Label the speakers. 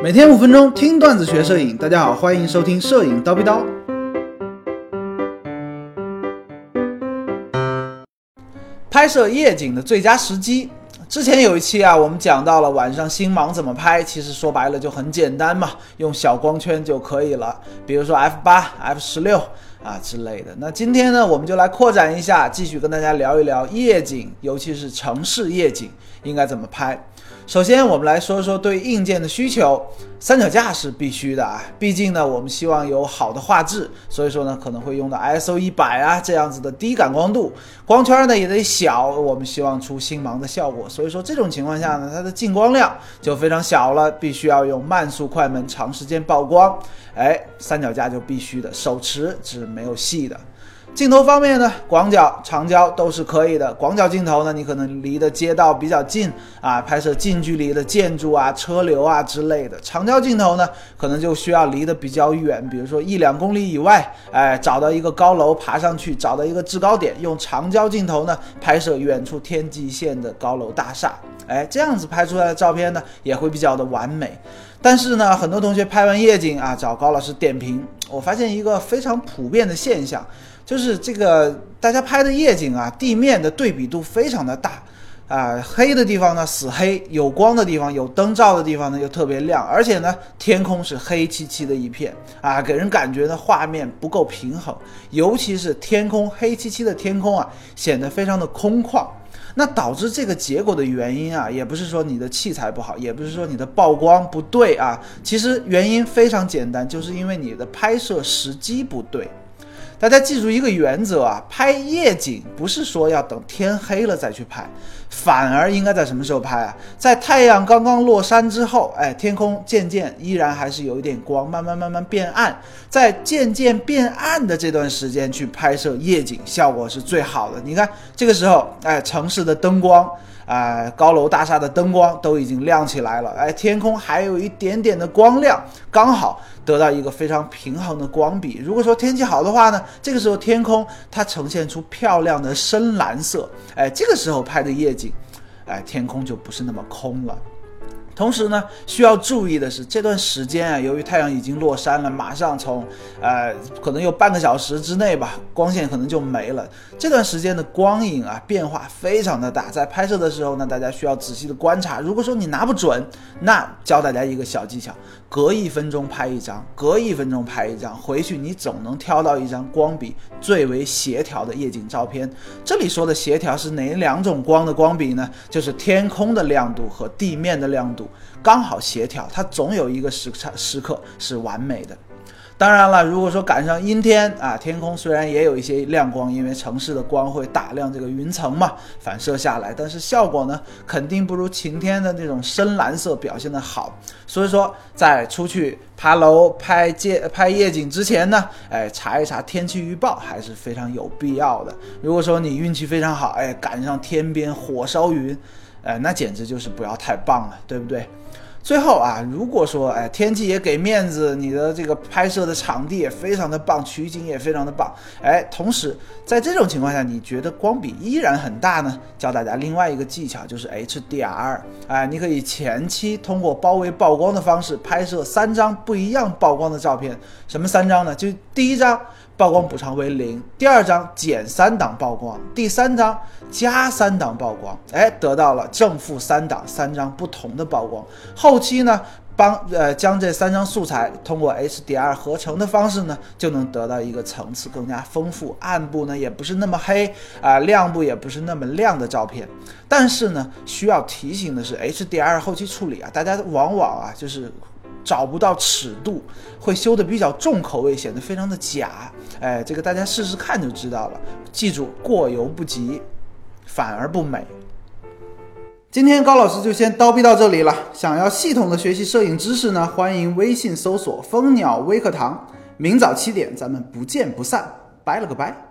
Speaker 1: 每天五分钟听段子学摄影，大家好，欢迎收听摄影叨逼叨。拍摄夜景的最佳时机，之前有一期啊，我们讲到了晚上星芒怎么拍，其实说白了就很简单嘛，用小光圈就可以了，比如说 f 八、f 十六啊之类的。那今天呢，我们就来扩展一下，继续跟大家聊一聊夜景，尤其是城市夜景应该怎么拍。首先，我们来说说对硬件的需求。三脚架是必须的啊，毕竟呢，我们希望有好的画质，所以说呢，可能会用到 ISO 一百啊这样子的低感光度，光圈呢也得小，我们希望出星芒的效果。所以说这种情况下呢，它的进光量就非常小了，必须要用慢速快门长时间曝光。哎，三脚架就必须的，手持只没有戏的。镜头方面呢，广角、长焦都是可以的。广角镜头呢，你可能离的街道比较近啊，拍摄近距离的建筑啊、车流啊之类的。长焦镜头呢，可能就需要离得比较远，比如说一两公里以外，哎，找到一个高楼爬上去，找到一个制高点，用长焦镜头呢拍摄远处天际线的高楼大厦，哎，这样子拍出来的照片呢也会比较的完美。但是呢，很多同学拍完夜景啊，找高老师点评，我发现一个非常普遍的现象。就是这个大家拍的夜景啊，地面的对比度非常的大，啊，黑的地方呢死黑，有光的地方有灯照的地方呢又特别亮，而且呢天空是黑漆漆的一片啊，给人感觉呢画面不够平衡，尤其是天空黑漆漆的天空啊，显得非常的空旷。那导致这个结果的原因啊，也不是说你的器材不好，也不是说你的曝光不对啊，其实原因非常简单，就是因为你的拍摄时机不对。大家记住一个原则啊，拍夜景不是说要等天黑了再去拍，反而应该在什么时候拍啊？在太阳刚刚落山之后，哎，天空渐渐依然还是有一点光，慢慢慢慢变暗，在渐渐变暗的这段时间去拍摄夜景，效果是最好的。你看这个时候，哎，城市的灯光。啊，高楼大厦的灯光都已经亮起来了，哎，天空还有一点点的光亮，刚好得到一个非常平衡的光比。如果说天气好的话呢，这个时候天空它呈现出漂亮的深蓝色，哎，这个时候拍的夜景，哎，天空就不是那么空了。同时呢，需要注意的是，这段时间啊，由于太阳已经落山了，马上从，呃，可能有半个小时之内吧，光线可能就没了。这段时间的光影啊，变化非常的大，在拍摄的时候呢，大家需要仔细的观察。如果说你拿不准，那教大家一个小技巧：隔一分钟拍一张，隔一分钟拍一张，回去你总能挑到一张光比最为协调的夜景照片。这里说的协调是哪两种光的光比呢？就是天空的亮度和地面的亮度。刚好协调，它总有一个时差时刻是完美的。当然了，如果说赶上阴天啊，天空虽然也有一些亮光，因为城市的光会打亮这个云层嘛，反射下来，但是效果呢，肯定不如晴天的那种深蓝色表现的好。所以说，在出去爬楼、拍街、拍夜景之前呢，哎，查一查天气预报还是非常有必要的。如果说你运气非常好，哎，赶上天边火烧云。哎，那简直就是不要太棒了，对不对？最后啊，如果说哎天气也给面子，你的这个拍摄的场地也非常的棒，取景也非常的棒，哎，同时在这种情况下，你觉得光比依然很大呢？教大家另外一个技巧，就是 HDR，哎，你可以前期通过包围曝光的方式拍摄三张不一样曝光的照片。什么三张呢？就第一张。曝光补偿为零，第二张减三档曝光，第三张加三档曝光，哎，得到了正负三档三张不同的曝光。后期呢，帮呃将这三张素材通过 HDR 合成的方式呢，就能得到一个层次更加丰富、暗部呢也不是那么黑啊，亮部也不是那么亮的照片。但是呢，需要提醒的是，HDR 后期处理啊，大家往往啊就是。找不到尺度，会修的比较重口味，显得非常的假。哎，这个大家试试看就知道了。记住，过犹不及，反而不美。今天高老师就先叨逼到这里了。想要系统的学习摄影知识呢，欢迎微信搜索蜂鸟微课堂。明早七点，咱们不见不散。拜了个拜。